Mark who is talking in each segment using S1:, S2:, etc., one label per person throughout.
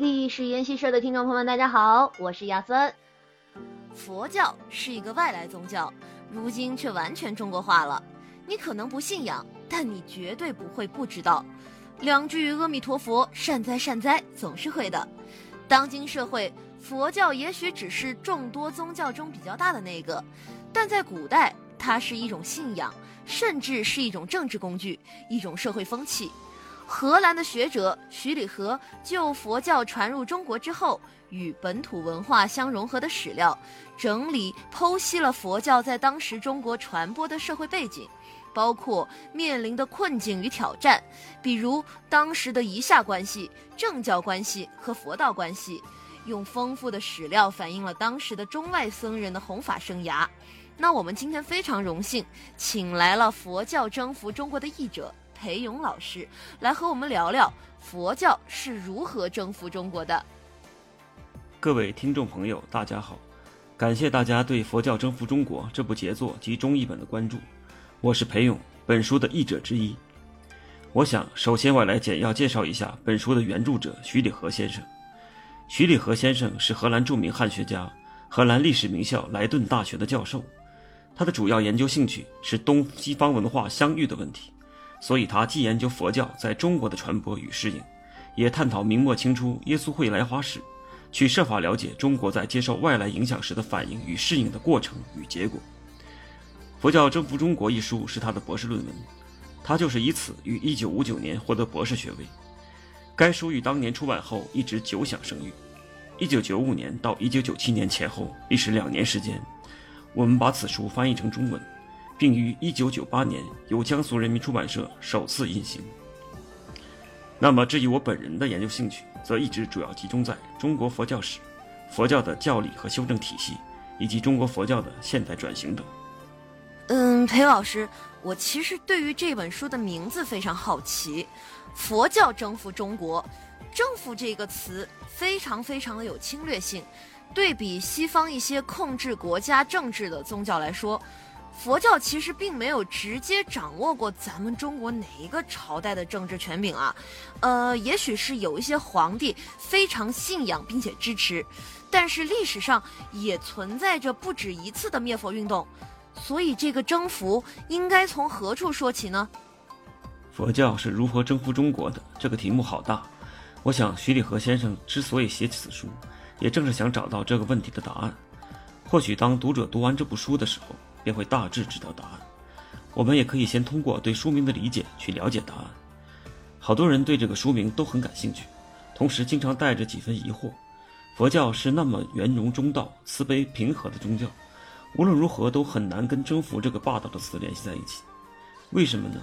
S1: 历史研习社的听众朋友们，大家好，我是亚森。
S2: 佛教是一个外来宗教，如今却完全中国化了。你可能不信仰，但你绝对不会不知道，两句阿弥陀佛，善哉善哉，总是会的。当今社会，佛教也许只是众多宗教中比较大的那个，但在古代，它是一种信仰，甚至是一种政治工具，一种社会风气。荷兰的学者徐礼和就佛教传入中国之后与本土文化相融合的史料，整理剖析了佛教在当时中国传播的社会背景，包括面临的困境与挑战，比如当时的夷夏关系、政教关系和佛道关系，用丰富的史料反映了当时的中外僧人的弘法生涯。那我们今天非常荣幸，请来了佛教征服中国的译者。裴勇老师来和我们聊聊佛教是如何征服中国的。
S3: 各位听众朋友，大家好，感谢大家对《佛教征服中国》这部杰作及中译本的关注。我是裴勇，本书的译者之一。我想，首先我来简要介绍一下本书的原著者徐礼和先生。徐礼和先生是荷兰著名汉学家，荷兰历史名校莱顿大学的教授。他的主要研究兴趣是东西方文化相遇的问题。所以，他既研究佛教在中国的传播与适应，也探讨明末清初耶稣会来华史，去设法了解中国在接受外来影响时的反应与适应的过程与结果。《佛教征服中国》一书是他的博士论文，他就是以此于1959年获得博士学位。该书于当年出版后一直久享声誉。1995年到1997年前后，历时两年时间，我们把此书翻译成中文。并于1998年由江苏人民出版社首次印行。那么，至于我本人的研究兴趣，则一直主要集中在中国佛教史、佛教的教理和修正体系，以及中国佛教的现代转型等。
S2: 嗯，裴老师，我其实对于这本书的名字非常好奇，“佛教征服中国”，“征服”这个词非常非常的有侵略性，对比西方一些控制国家政治的宗教来说。佛教其实并没有直接掌握过咱们中国哪一个朝代的政治权柄啊，呃，也许是有一些皇帝非常信仰并且支持，但是历史上也存在着不止一次的灭佛运动，所以这个征服应该从何处说起呢？
S3: 佛教是如何征服中国的？这个题目好大，我想徐立和先生之所以写此书，也正是想找到这个问题的答案。或许当读者读完这部书的时候。便会大致知道答案。我们也可以先通过对书名的理解去了解答案。好多人对这个书名都很感兴趣，同时经常带着几分疑惑：佛教是那么圆融中道、慈悲平和的宗教，无论如何都很难跟征服这个霸道的词联系在一起。为什么呢？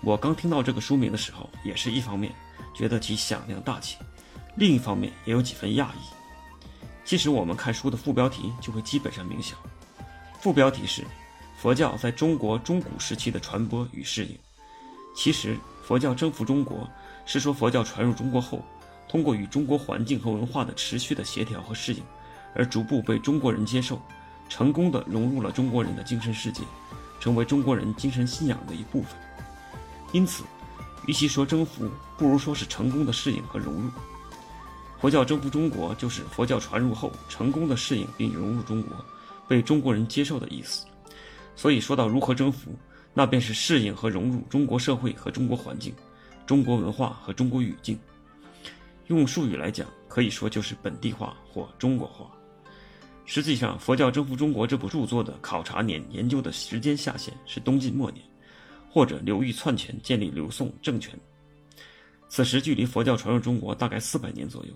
S3: 我刚听到这个书名的时候，也是一方面觉得其响亮大气，另一方面也有几分讶异。其实我们看书的副标题就会基本上明晓。副标题是“佛教在中国中古时期的传播与适应”。其实，佛教征服中国是说佛教传入中国后，通过与中国环境和文化的持续的协调和适应，而逐步被中国人接受，成功的融入了中国人的精神世界，成为中国人精神信仰的一部分。因此，与其说征服，不如说是成功的适应和融入。佛教征服中国，就是佛教传入后成功的适应并融入中国。被中国人接受的意思，所以说到如何征服，那便是适应和融入中国社会和中国环境、中国文化和中国语境。用术语来讲，可以说就是本地化或中国化。实际上，《佛教征服中国》这部著作的考察年研究的时间下限是东晋末年，或者刘裕篡权建立刘宋政权。此时距离佛教传入中国大概四百年左右，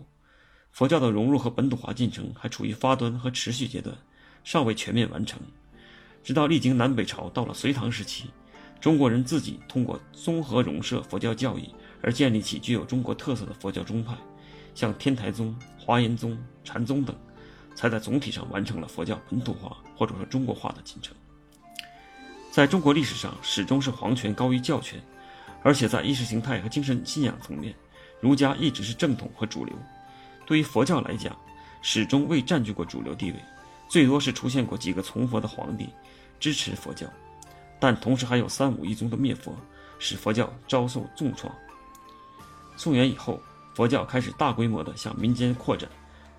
S3: 佛教的融入和本土化进程还处于发端和持续阶段。尚未全面完成，直到历经南北朝，到了隋唐时期，中国人自己通过综合融摄佛教教义而建立起具有中国特色的佛教宗派，像天台宗、华严宗、禅宗等，才在总体上完成了佛教本土化或者说中国化的进程。在中国历史上，始终是皇权高于教权，而且在意识形态和精神信仰层面，儒家一直是正统和主流。对于佛教来讲，始终未占据过主流地位。最多是出现过几个从佛的皇帝支持佛教，但同时还有三武一宗的灭佛，使佛教遭受重创。宋元以后，佛教开始大规模的向民间扩展，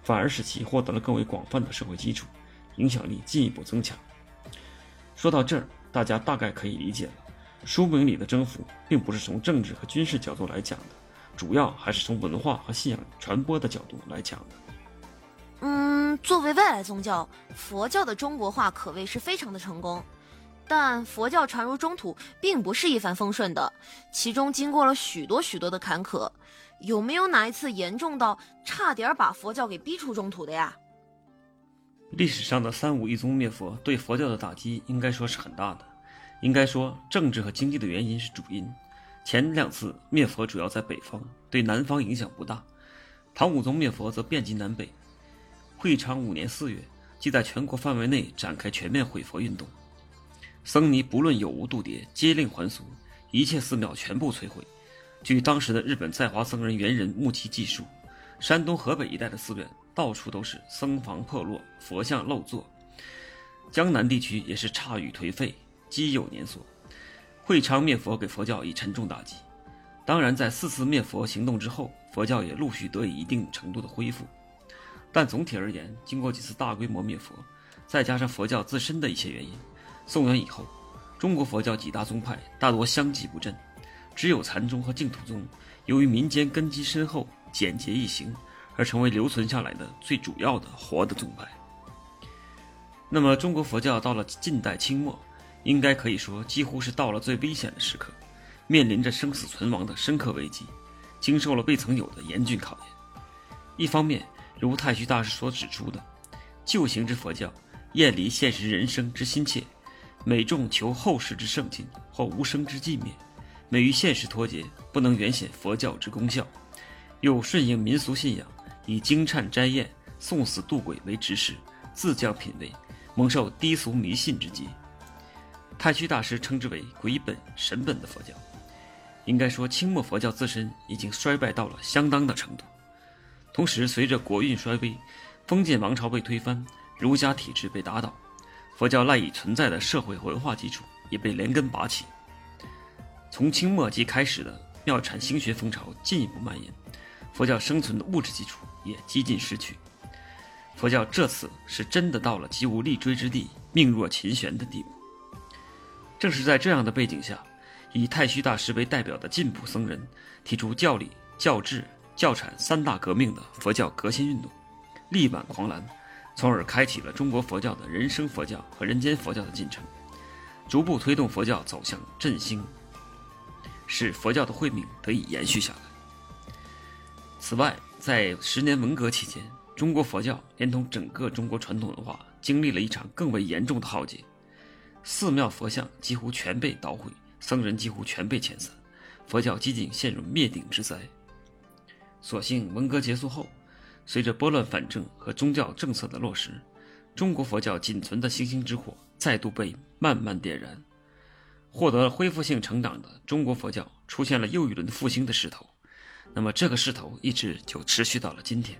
S3: 反而使其获得了更为广泛的社会基础，影响力进一步增强。说到这儿，大家大概可以理解了，书名里的征服并不是从政治和军事角度来讲的，主要还是从文化和信仰传播的角度来讲的。
S2: 嗯，作为外来宗教，佛教的中国化可谓是非常的成功。但佛教传入中土并不是一帆风顺的，其中经过了许多许多的坎坷。有没有哪一次严重到差点把佛教给逼出中土的呀？
S3: 历史上的三武一宗灭佛对佛教的打击应该说是很大的。应该说，政治和经济的原因是主因。前两次灭佛主要在北方，对南方影响不大。唐武宗灭佛则遍及南北。会昌五年四月，即在全国范围内展开全面毁佛运动。僧尼不论有无度牒，皆令还俗，一切寺庙全部摧毁。据当时的日本在华僧人猿人目击记述，山东、河北一带的寺院到处都是僧房破落，佛像漏坐。江南地区也是刹雨颓废，积有年所。会昌灭佛给佛教以沉重打击。当然，在四次灭佛行动之后，佛教也陆续得以一定程度的恢复。但总体而言，经过几次大规模灭佛，再加上佛教自身的一些原因。宋元以后，中国佛教几大宗派大多相继不振，只有禅宗和净土宗，由于民间根基深厚、简洁易行，而成为留存下来的最主要的活的宗派。那么，中国佛教到了近代清末，应该可以说几乎是到了最危险的时刻，面临着生死存亡的深刻危机，经受了未曾有的严峻考验。一方面，如太虚大师所指出的，旧行之佛教厌离现实人生之心切。每重求后世之圣境或无生之寂灭，每与现实脱节，不能原显佛教之功效；又顺应民俗信仰，以惊忏斋宴、送死渡鬼为执事，自降品位，蒙受低俗迷信之击。太虚大师称之为鬼本神本的佛教。应该说，清末佛教自身已经衰败到了相当的程度。同时，随着国运衰微，封建王朝被推翻，儒家体制被打倒。佛教赖以存在的社会文化基础也被连根拔起。从清末即开始的庙产兴学风潮进一步蔓延，佛教生存的物质基础也几近失去。佛教这次是真的到了极无立锥之地、命若琴弦的地步。正是在这样的背景下，以太虚大师为代表的进步僧人提出教理、教制、教产三大革命的佛教革新运动，力挽狂澜。从而开启了中国佛教的人生佛教和人间佛教的进程，逐步推动佛教走向振兴，使佛教的慧命得以延续下来。此外，在十年文革期间，中国佛教连同整个中国传统文化经历了一场更为严重的浩劫，寺庙佛像几乎全被捣毁，僧人几乎全被遣散，佛教几近陷入灭顶之灾。所幸文革结束后。随着拨乱反正和宗教政策的落实，中国佛教仅存的星星之火再度被慢慢点燃，获得了恢复性成长的中国佛教出现了又一轮复兴的势头。那么这个势头一直就持续到了今天。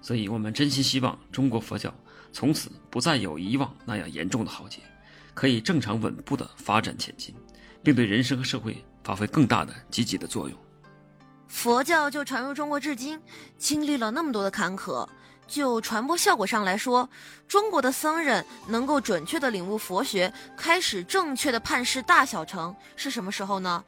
S3: 所以，我们真心希望中国佛教从此不再有以往那样严重的浩劫，可以正常稳步的发展前进，并对人生和社会发挥更大的积极的作用。
S2: 佛教就传入中国至今，经历了那么多的坎坷。就传播效果上来说，中国的僧人能够准确的领悟佛学，开始正确的判释大小乘，是什么时候呢？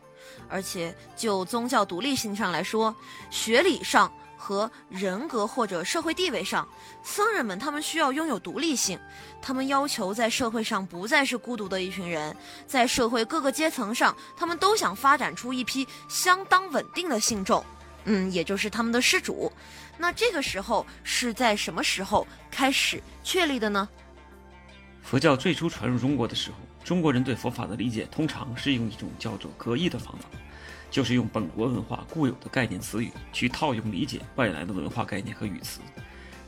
S2: 而且就宗教独立性上来说，学理上。和人格或者社会地位上，僧人们他们需要拥有独立性，他们要求在社会上不再是孤独的一群人，在社会各个阶层上，他们都想发展出一批相当稳定的信众，嗯，也就是他们的施主。那这个时候是在什么时候开始确立的呢？
S3: 佛教最初传入中国的时候，中国人对佛法的理解通常是用一种叫做格义的方法。就是用本国文化固有的概念词语去套用理解外来的文化概念和语词，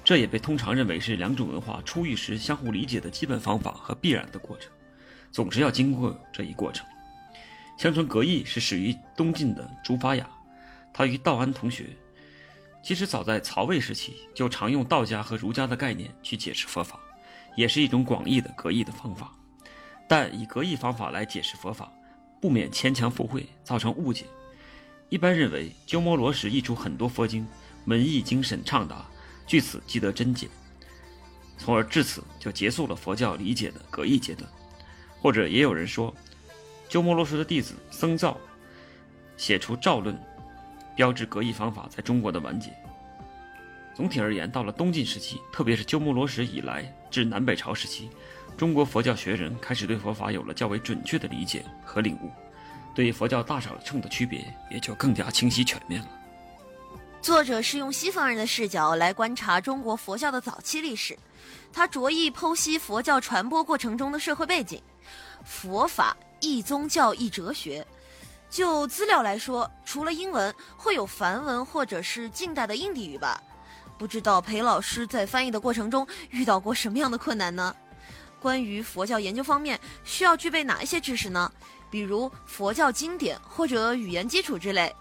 S3: 这也被通常认为是两种文化初遇时相互理解的基本方法和必然的过程，总是要经过这一过程。相传格义是始于东晋的竺法雅，他与道安同学。其实早在曹魏时期就常用道家和儒家的概念去解释佛法，也是一种广义的格义的方法。但以格义方法来解释佛法。不免牵强附会，造成误解。一般认为鸠摩罗什译出很多佛经，文艺精神畅达，据此即得真解，从而至此就结束了佛教理解的隔异阶段。或者也有人说，鸠摩罗什的弟子僧肇写出《肇论》，标志隔异方法在中国的完结。总体而言，到了东晋时期，特别是鸠摩罗什以来至南北朝时期，中国佛教学人开始对佛法有了较为准确的理解和领悟，对佛教大小乘的区别也就更加清晰全面了。
S2: 作者是用西方人的视角来观察中国佛教的早期历史，他着意剖析佛教传播过程中的社会背景。佛法一宗教一哲学，就资料来说，除了英文，会有梵文或者是近代的印地语吧？不知道裴老师在翻译的过程中遇到过什么样的困难呢？关于佛教研究方面，需要具备哪一些知识呢？比如佛教经典或者语言基础之类。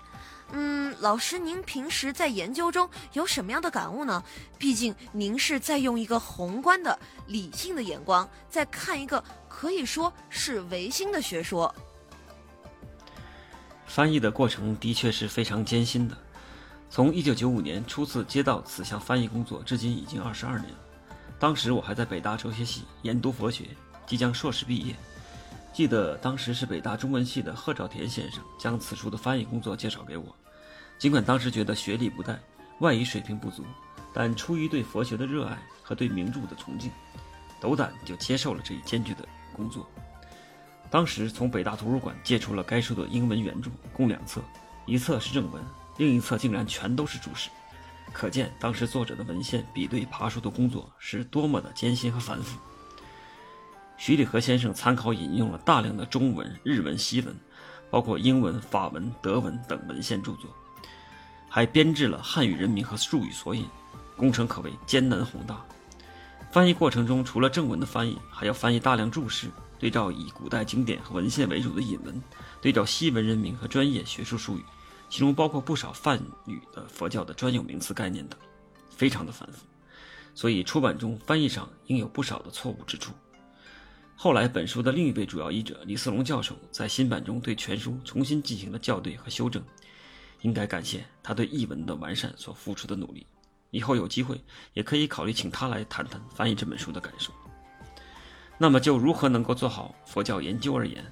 S2: 嗯，老师，您平时在研究中有什么样的感悟呢？毕竟您是在用一个宏观的、理性的眼光在看一个可以说是唯心的学说。
S3: 翻译的过程的确是非常艰辛的。从1995年初次接到此项翻译工作，至今已经22年。当时我还在北大哲学系研读佛学，即将硕士毕业。记得当时是北大中文系的贺兆田先生将此书的翻译工作介绍给我。尽管当时觉得学历不带，外语水平不足，但出于对佛学的热爱和对名著的崇敬，斗胆就接受了这一艰巨的工作。当时从北大图书馆借出了该书的英文原著，共两册，一册是正文，另一册竟然全都是注释，可见当时作者的文献比对爬书的工作是多么的艰辛和繁复。徐礼和先生参考引用了大量的中文、日文、西文，包括英文、法文、德文等文献著作，还编制了汉语人名和术语索引，工程可谓艰难宏大。翻译过程中，除了正文的翻译，还要翻译大量注释，对照以古代经典和文献为主的引文，对照西文人名和专业学术术语，其中包括不少梵语的佛教的专有名词概念等，非常的繁复，所以出版中翻译上应有不少的错误之处。后来，本书的另一位主要译者李思龙教授在新版中对全书重新进行了校对和修正，应该感谢他对译文的完善所付出的努力。以后有机会也可以考虑请他来谈谈翻译这本书的感受。那么，就如何能够做好佛教研究而言，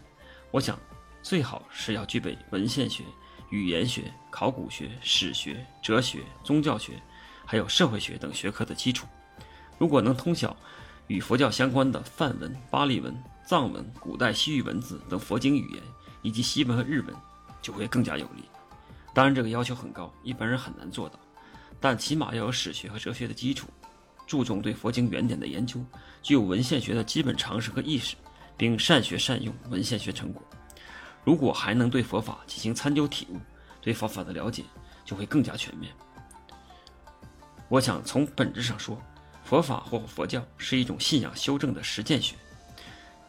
S3: 我想，最好是要具备文献学、语言学、考古学、史学、哲学、宗教学，还有社会学等学科的基础。如果能通晓。与佛教相关的梵文、巴利文、藏文、古代西域文字等佛经语言，以及西文和日文，就会更加有利。当然，这个要求很高，一般人很难做到。但起码要有史学和哲学的基础，注重对佛经原点的研究，具有文献学的基本常识和意识，并善学善用文献学成果。如果还能对佛法进行参究体悟，对佛法的了解就会更加全面。我想从本质上说。佛法或佛教是一种信仰修正的实践学，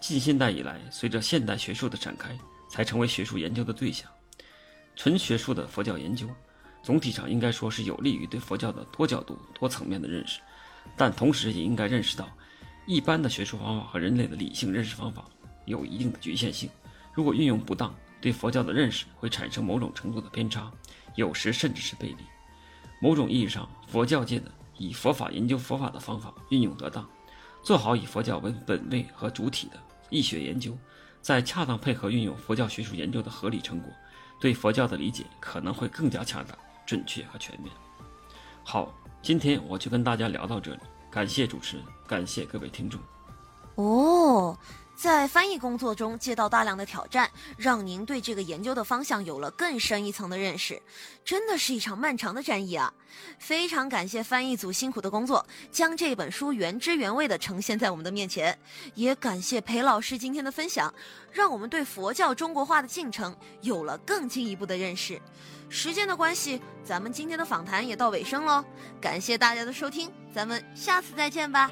S3: 近现代以来，随着现代学术的展开，才成为学术研究的对象。纯学术的佛教研究，总体上应该说是有利于对佛教的多角度、多层面的认识，但同时也应该认识到，一般的学术方法和人类的理性认识方法有一定的局限性。如果运用不当，对佛教的认识会产生某种程度的偏差，有时甚至是背离。某种意义上，佛教界的。以佛法研究佛法的方法运用得当，做好以佛教为本位和主体的易学研究，再恰当配合运用佛教学术研究的合理成果，对佛教的理解可能会更加恰当、准确和全面。好，今天我就跟大家聊到这里，感谢主持人，感谢各位听众。
S2: 哦。在翻译工作中接到大量的挑战，让您对这个研究的方向有了更深一层的认识，真的是一场漫长的战役啊！非常感谢翻译组辛苦的工作，将这本书原汁原味的呈现在我们的面前，也感谢裴老师今天的分享，让我们对佛教中国化的进程有了更进一步的认识。时间的关系，咱们今天的访谈也到尾声喽，感谢大家的收听，咱们下次再见吧。